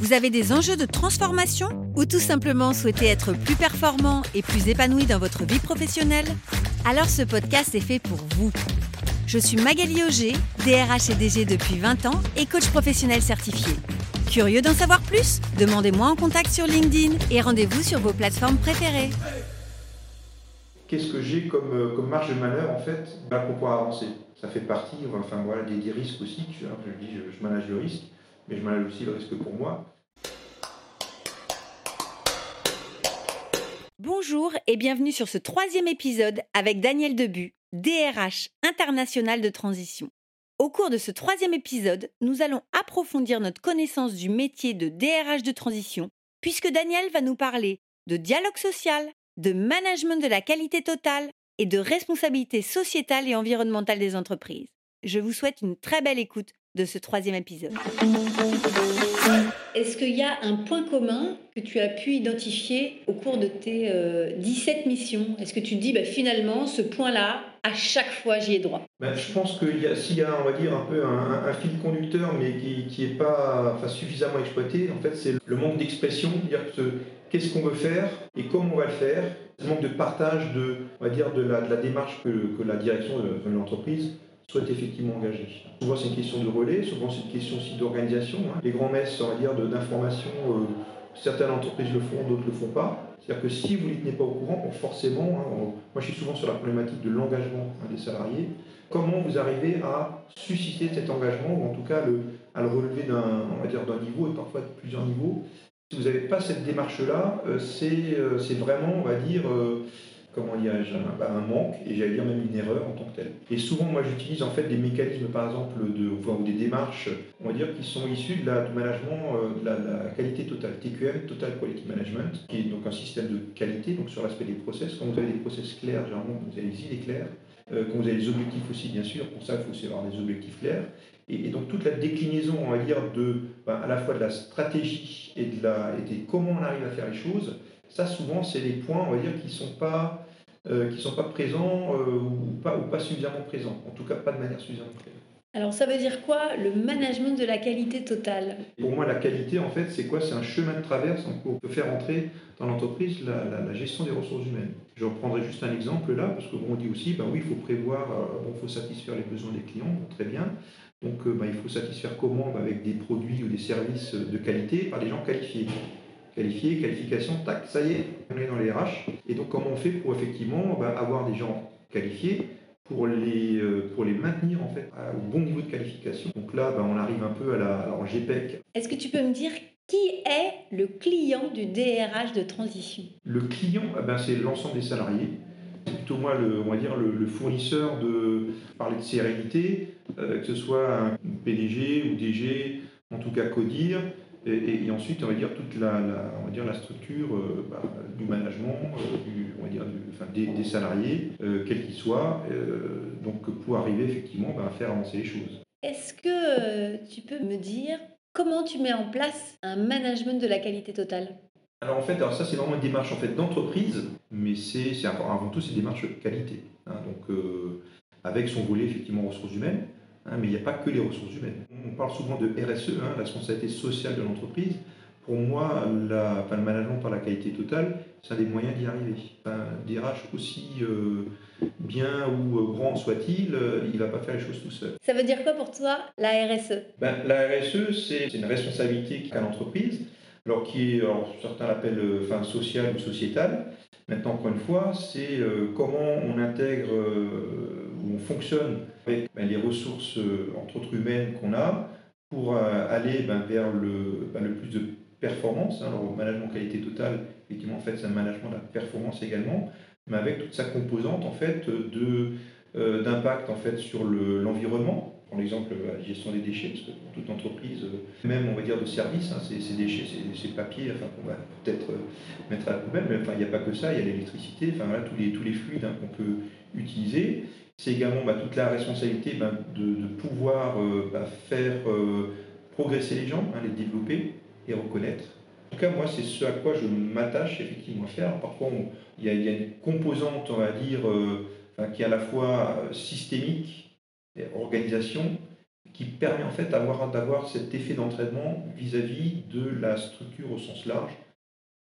vous avez des enjeux de transformation ou tout simplement souhaitez être plus performant et plus épanoui dans votre vie professionnelle? Alors ce podcast est fait pour vous. Je suis Magali Auger, DRH et DG depuis 20 ans et coach professionnel certifié. Curieux d'en savoir plus? Demandez-moi en contact sur LinkedIn et rendez-vous sur vos plateformes préférées. Qu'est-ce que j'ai comme, euh, comme marge de manœuvre en fait? Bah, pour pouvoir avancer Ça fait partie enfin, voilà, des, des risques aussi. Tu vois, je dis, je, je manage le risque, mais je manage aussi le risque pour moi. Bonjour et bienvenue sur ce troisième épisode avec Daniel Debu, DRH international de transition. Au cours de ce troisième épisode, nous allons approfondir notre connaissance du métier de DRH de transition, puisque Daniel va nous parler de dialogue social, de management de la qualité totale et de responsabilité sociétale et environnementale des entreprises. Je vous souhaite une très belle écoute de ce troisième épisode. Est-ce qu'il y a un point commun que tu as pu identifier au cours de tes euh, 17 missions? Est-ce que tu te dis bah, finalement ce point-là, à chaque fois j'y ai droit? Ben, je pense que s'il y a, on va dire, un peu un, fil conducteur, mais qui n'est pas suffisamment exploité, en fait, c'est le manque d'expression, dire que ce- qu'est-ce qu'on veut faire et comment on va le faire, le manque de partage de, dire, de la, démarche que, la direction de l'entreprise souhaite effectivement engager. Souvent, c'est une question de relais, souvent, c'est une question aussi d'organisation. hein. Les grands messes, on va dire, d'information, euh, certaines entreprises le font, d'autres ne le font pas. C'est-à-dire que si vous ne les tenez pas au courant, forcément, hein, moi je suis souvent sur la problématique de l'engagement hein, des salariés, comment vous arrivez à susciter cet engagement, ou en tout cas à le relever d'un niveau et parfois de plusieurs niveaux? Si vous n'avez pas cette démarche-là, euh, c'est euh, c'est vraiment, on va dire, comment dirais-je, un, bah, un manque, et j'allais dire même une erreur en tant que telle. Et souvent, moi j'utilise en fait des mécanismes, par exemple, de, des démarches, on va dire, qui sont issues de la, du management euh, de la, qualité totale, TQM, Total Quality Management, qui est donc un système de qualité, donc sur l'aspect des process. Quand vous avez des process clairs, généralement, vous avez des idées claires. Euh, quand vous avez des objectifs aussi, bien sûr, pour ça, il faut aussi avoir des objectifs clairs. Et, donc toute la déclinaison, on va dire, de, ben, à la fois de la stratégie et de, la, et comment on arrive à faire les choses, ça souvent c'est des points, on va dire, qui ne sont pas, euh, qui sont pas présents euh, ou, pas, ou pas suffisamment présents. En tout cas, pas de manière suffisamment présente. Alors ça veut dire quoi le management de la qualité totale? Pour moi, la qualité, en fait, c'est quoi? C'est un chemin de traverse on peut faire entrer dans l'entreprise la, la- la gestion des ressources humaines. Je reprendrai juste un exemple là, parce que bon, on dit aussi, ben oui, il faut prévoir, euh, bon, il faut satisfaire les besoins des clients, très bien. Donc, ben, il faut satisfaire comment? Ben, Avec des produits ou des services de qualité par des gens qualifiés. Qualifiés, qualification, tac, ça y est, on est dans les RH. Et donc, comment on fait pour effectivement ben, avoir des gens qualifiés pour les, euh, pour les maintenir en fait à- au bon niveau de qualification? Donc là, ben, on arrive un peu à la alors, GPEC. Est-ce que tu peux me dire qui est le client du DRH de transition? Le client, eh ben, c'est l'ensemble des salariés. C'est plutôt moi, le, on va dire, le, le fournisseur de parler de sérénité, euh, que ce soit un PDG ou DG, en tout cas CODIR, et, et- et ensuite, on va dire, toute la, la- on va dire, la structure euh, bah, du management, euh, du, on va dire, du- enfin, des, des salariés, euh, quels qu'ils soient, donc pour arriver effectivement bah, à faire avancer les choses. Est-ce que tu peux me dire comment tu mets en place un management de la qualité totale? Alors en fait, alors ça c'est vraiment une démarche en fait d'entreprise, mais c'est avant tout c'est une démarche qualité. hein. donc avec son volet effectivement ressources humaines, hein, mais il n'y a pas que les ressources humaines. On parle souvent de RSE, hein, la responsabilité sociale de l'entreprise. Pour moi, la, enfin, le management par la qualité totale, c'est un des moyens d'y arriver. Un DRH aussi euh, bien ou grand soit-il, euh, il ne va pas faire les choses tout seul. Ça veut dire quoi pour toi la RSE Ben, la RSE, c'est une responsabilité qu'a l'entreprise, alors qui est, alors, certains l'appellent euh, enfin, sociale ou sociétale. Maintenant, encore une fois, c'est euh, comment on intègre euh, ou on fonctionne avec ben, les ressources, euh, entre autres humaines, qu'on a pour euh, aller ben, vers le, ben, le plus de performance. Alors, management qualité totale, effectivement, en fait, c'est un management de la performance également, mais avec toute sa composante, en fait, euh, d'impact, en fait, sur le- l'environnement prends l'exemple de la gestion des déchets, parce que pour toute entreprise, euh, même on va dire de service, hein, ces, déchets, ces, papiers, qu'on va peut-être euh, mettre à la poubelle, mais enfin il n'y a pas que ça, il y a l'électricité, enfin voilà, tous les, tous les fluides hein, qu'on peut utiliser. C'est également bah, toute la responsabilité bah, de, pouvoir euh, bah, faire progresser les gens, hein, les développer et reconnaître. En tout cas, moi, c'est ce à quoi je m'attache effectivement à faire. Parfois, il y, a une composante, on va dire, qui est à la fois systémique organisation qui permet en fait d'avoir cet effet d'entraînement vis-à-vis de la structure au sens large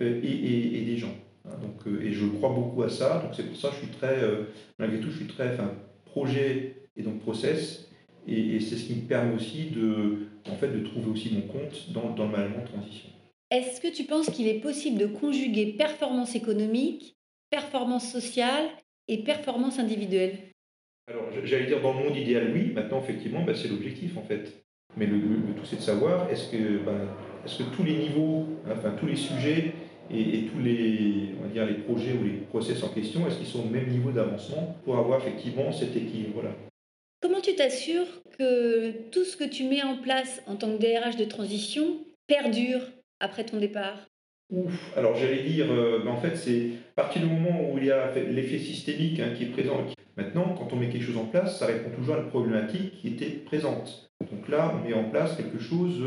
euh, et, des gens. Hein. donc, euh, et je crois beaucoup à ça, donc c'est pour ça que je suis très, euh, malgré tout, je suis très enfin, projet et donc process, et, c'est ce qui me permet aussi de, en fait, de trouver aussi mon compte dans, dans le management transition. Est-ce que tu penses qu'il est possible de conjuguer performance économique, performance sociale et performance individuelle? Alors, j'allais dire dans le monde idéal, oui. Maintenant, effectivement, bah, c'est l'objectif, en fait. Mais le, tout, c'est de savoir est-ce que, bah, est-ce que tous les niveaux, enfin tous les sujets et, tous les, on va dire, les projets ou les process en question, est-ce qu'ils sont au même niveau d'avancement pour avoir effectivement cet équilibre-là Comment tu t'assures que tout ce que tu mets en place en tant que DRH de transition perdure après ton départ? Ouf. Alors j'allais dire, euh, bah, en fait, c'est à partir du moment où il y a l'effet systémique hein, qui est présent, Maintenant, quand on met quelque chose en place, ça répond toujours à la problématique qui était présente. Donc là, on met en place quelque chose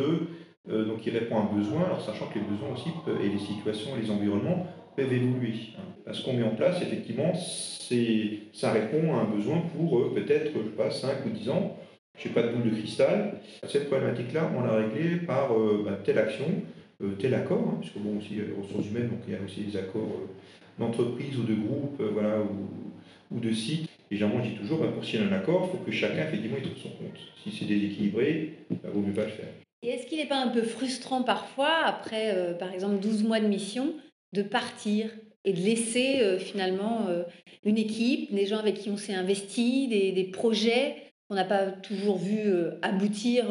euh, donc qui répond à un besoin, alors sachant que les besoins aussi et les situations et les environnements peuvent évoluer. Hein. Ce qu'on met en place, effectivement, ça répond à un besoin pour euh, peut-être, je sais pas, 5 ou 10 ans. Je n'ai pas de boule de cristal. Cette problématique-là, on l'a réglée par euh, bah, telle action, tel accord, hein, puisque bon, aussi, il y a les ressources humaines, donc il y a aussi des accords d'entreprise ou de groupe, voilà, ou, ou de sites et généralement, je dis toujours, bah, pour signer un accord, il faut que chacun, effectivement, trouve son compte. Si c'est déséquilibré, il bah, vaut mieux pas le faire. Et est-ce qu'il n'est pas un peu frustrant parfois, après, euh, par exemple, 12 mois de mission, de partir et de laisser euh, finalement euh, une équipe, des gens avec qui on s'est investi, des, des projets qu'on n'a pas toujours vu aboutir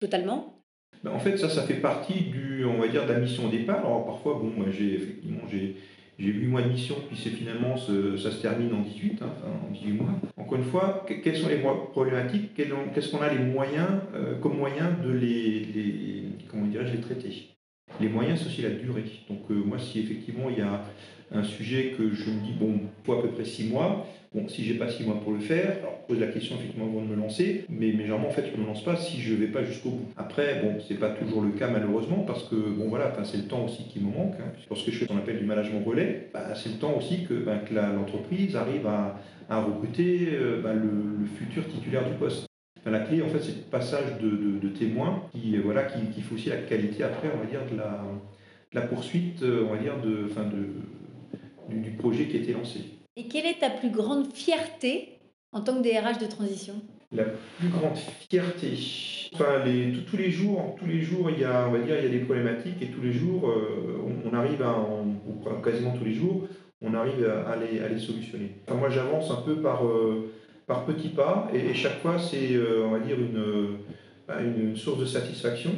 totalement? Bah, en fait, ça, ça fait partie du, on va dire, de la mission au départ. Alors parfois, bon, moi, j'ai effectivement, j'ai, j'ai 8 mois de mission, puis c'est finalement, ça se termine en 18, hein, en 18 mois. Encore une fois, quelles sont les problématiques? Qu'est-ce qu'on a les moyens, euh, comme moyens de les, comment les traiter? Les moyens, c'est aussi la durée. Donc euh, moi, si effectivement il y a un sujet que je me dis, bon, faut à peu près 6 mois, Bon, si j'ai pas six mois pour le faire, alors pose la question effectivement avant de me lancer, mais, mais généralement en fait je ne me lance pas si je ne vais pas jusqu'au bout. Après, bon, c'est pas toujours le cas malheureusement parce que bon voilà, c'est le temps aussi qui me manque. Hein. Lorsque je fais ce qu'on appelle du management relais, bah, c'est le temps aussi que, bah, l'entreprise arrive à, à recruter euh, bah, le, futur titulaire du poste. la clé, en fait, c'est le passage de, de, témoins qui, voilà, qui, qui, fait aussi la qualité après, on va dire, de la, la poursuite, euh, on va dire, de, de, du projet qui a été lancé. Et quelle est ta plus grande fierté en tant que DRH de transition? La plus grande fierté. Enfin, les, tous les jours, tous les jours, il y a, on va dire, il y a des problématiques et tous les jours, euh, on, arrive à, quasiment tous les jours, on arrive à, les, à les, solutionner. Enfin, moi, j'avance un peu par, euh, par petits pas et, chaque fois, c'est, euh, on va dire, une, une source de satisfaction.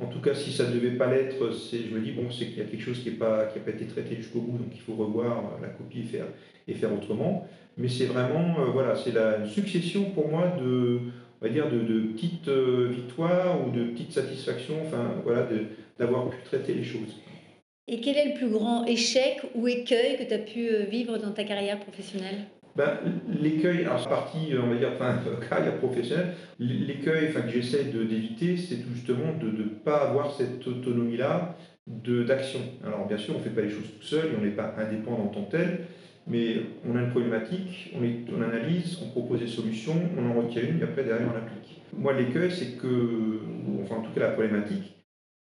En tout cas, si ça ne devait pas l'être, je me dis, bon, c'est qu'il y a quelque chose qui n'a pas, qui pas été traité jusqu'au bout, donc il faut revoir la copie et faire, et faire autrement. Mais c'est vraiment, euh, voilà, c'est la succession pour moi de, on va dire, de, petites euh, victoires ou de petites satisfactions, enfin, voilà, d'avoir pu traiter les choses. Et quel est le plus grand échec ou écueil que tu as pu euh, vivre dans ta carrière professionnelle? Ben, l'écueil, c'est partie, on va dire, enfin, carrière professionnelle, l'écueil enfin, que j'essaie d'éviter, c'est justement de ne pas avoir cette autonomie-là d'action. Alors bien sûr, on ne fait pas les choses tout seul on n'est pas indépendant en tant que tel, mais on a une problématique, on, est, on, analyse, on propose des solutions, on en retient une et après derrière on l'applique. Moi l'écueil c'est que, enfin en tout cas la problématique,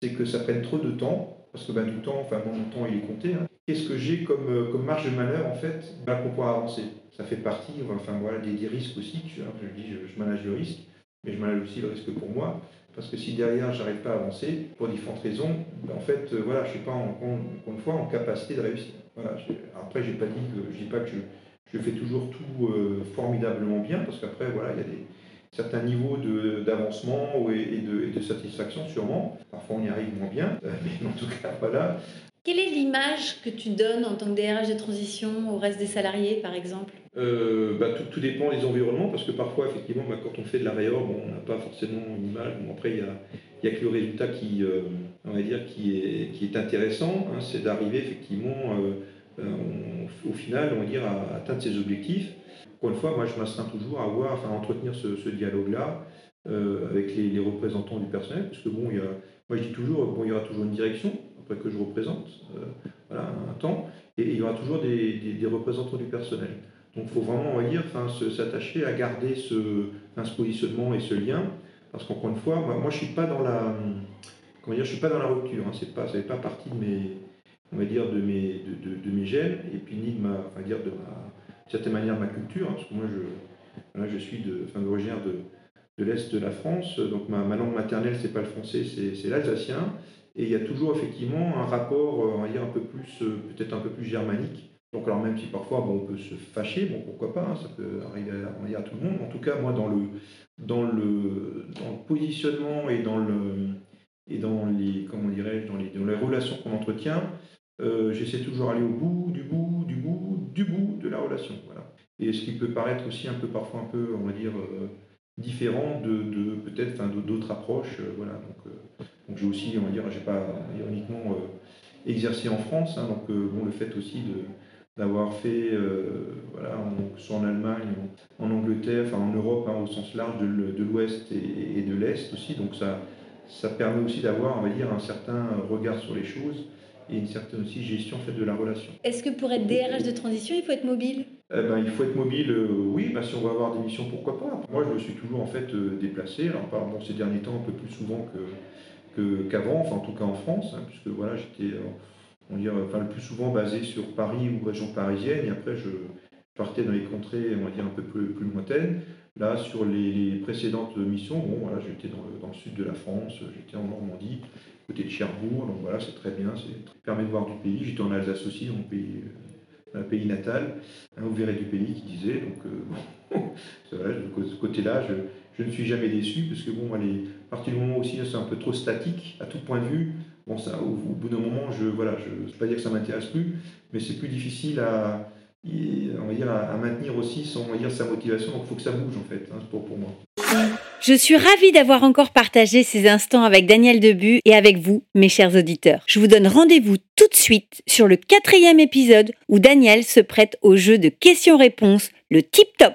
c'est que ça prenne trop de temps, parce que ben, du temps, enfin mon temps il est compté. Hein. Qu'est-ce que j'ai comme, euh, comme marge de manœuvre en fait ben, pour pouvoir avancer? Ça fait partie, enfin voilà, des, risques aussi, je, je dis je, manage le risque, mais je manage aussi le risque pour moi. Parce que si derrière j'arrive pas à avancer, pour différentes raisons, ben, en fait, euh, voilà, je ne suis pas encore une fois en capacité de réussir. Voilà, après, j'ai pas dit que je dis pas que je, fais toujours tout euh, formidablement bien, parce qu'après, voilà, il y a des certains niveaux d'avancement et, de, satisfaction sûrement. Parfois, on y arrive moins bien, mais en tout cas, voilà. Quelle est l'image que tu donnes en tant que DRH de transition au reste des salariés, par exemple? Euh, bah, tout, dépend des environnements, parce que parfois, effectivement, bah, quand on fait de la réorg, on n'a pas forcément une image. après, il n'y a, que le résultat qui, euh, on va dire, qui, est, qui est intéressant, hein, c'est d'arriver effectivement, euh, au final, on va dire, à, atteindre ses objectifs. Encore une fois, moi, je m'astreins toujours à avoir, à entretenir ce, dialogue-là avec les, représentants du personnel, parce que bon, y a, moi, je dis toujours, bon, y aura toujours une direction, que je représente, voilà, un temps, et il y aura toujours des représentants du personnel. Donc il faut vraiment, dire, s'attacher à garder ce, ce, positionnement et ce lien, parce qu'encore une fois, moi, je suis pas dans la, comment dire, je suis pas dans la rupture. Hein, c'est pas, ça fait pas partie de mes, on va dire, de mes, de, de, mes gènes, et puis ni de ma, va dire, de ma, certaine manière, ma culture, hein, parce que moi, je, je suis de, enfin, originaire de, de l'est de la France, donc ma, ma langue maternelle, c'est pas le français, c'est l'alsacien, et il y a toujours effectivement un rapport, on va dire, un peu plus, peut-être un peu plus germanique donc alors même si parfois bon, on peut se fâcher, bon pourquoi pas, hein, ça peut arriver à, à, tout le monde. En tout cas, moi dans le, dans le, dans le positionnement et dans, le, et dans les, comment dirais dans les, dans les relations qu'on entretient, euh, j'essaie toujours d'aller au bout, du bout, du bout, du bout de la relation. Voilà. Et ce qui peut paraître aussi un peu parfois un peu, on va dire, euh, différent de, de peut-être d'autres approches. Euh, voilà. Donc, donc j'ai aussi, on va dire, j'ai pas ironiquement exercé en France, hein, donc bon, le fait aussi de d'avoir fait, euh, voilà, en, soit en Allemagne, en, Angleterre, enfin en Europe hein, au sens large de, l'Ouest et, de l'Est aussi. Donc ça, ça permet aussi d'avoir, on va dire, un certain regard sur les choses et une certaine aussi gestion fait, de la relation. Est-ce que pour être DRH de transition, il faut être mobile? Eh ben, Il faut être mobile, euh, oui, bah, si on va avoir des missions, pourquoi pas? Moi, je me suis toujours en fait euh, déplacé, alors pas bon, ces derniers temps un peu plus souvent qu'avant, enfin en tout cas en France, hein, puisque voilà, j'étais on dire, enfin, le plus souvent basé sur Paris ou région parisienne, et après je partais dans les contrées, on va dire, un peu plus, plus lointaines. Là, sur les, précédentes missions, bon, voilà, j'étais dans le, dans le, sud de la France, j'étais en Normandie, côté de Cherbourg, donc voilà, c'est très bien, ça permet de voir du pays. J'étais en Alsace aussi, mon pays, un pays natal, hein, vous verrez du pays qui disait, donc euh, vrai, de ce côté-là, je, je, ne suis jamais déçu, parce que bon, allez, à partir du moment aussi, c'est un peu trop statique, à tout point de vue, Bon, ça, au, bout d'un moment, je voilà, je ne pas dire que ça m'intéresse plus, mais c'est plus difficile à, on va dire, à, maintenir aussi son, dire, sa motivation. Donc, il faut que ça bouge, en fait, hein, pour, pour moi. Je suis ravie d'avoir encore partagé ces instants avec Daniel Debu et avec vous, mes chers auditeurs. Je vous donne rendez-vous tout de suite sur le quatrième épisode où Daniel se prête au jeu de questions-réponses, le tip-top.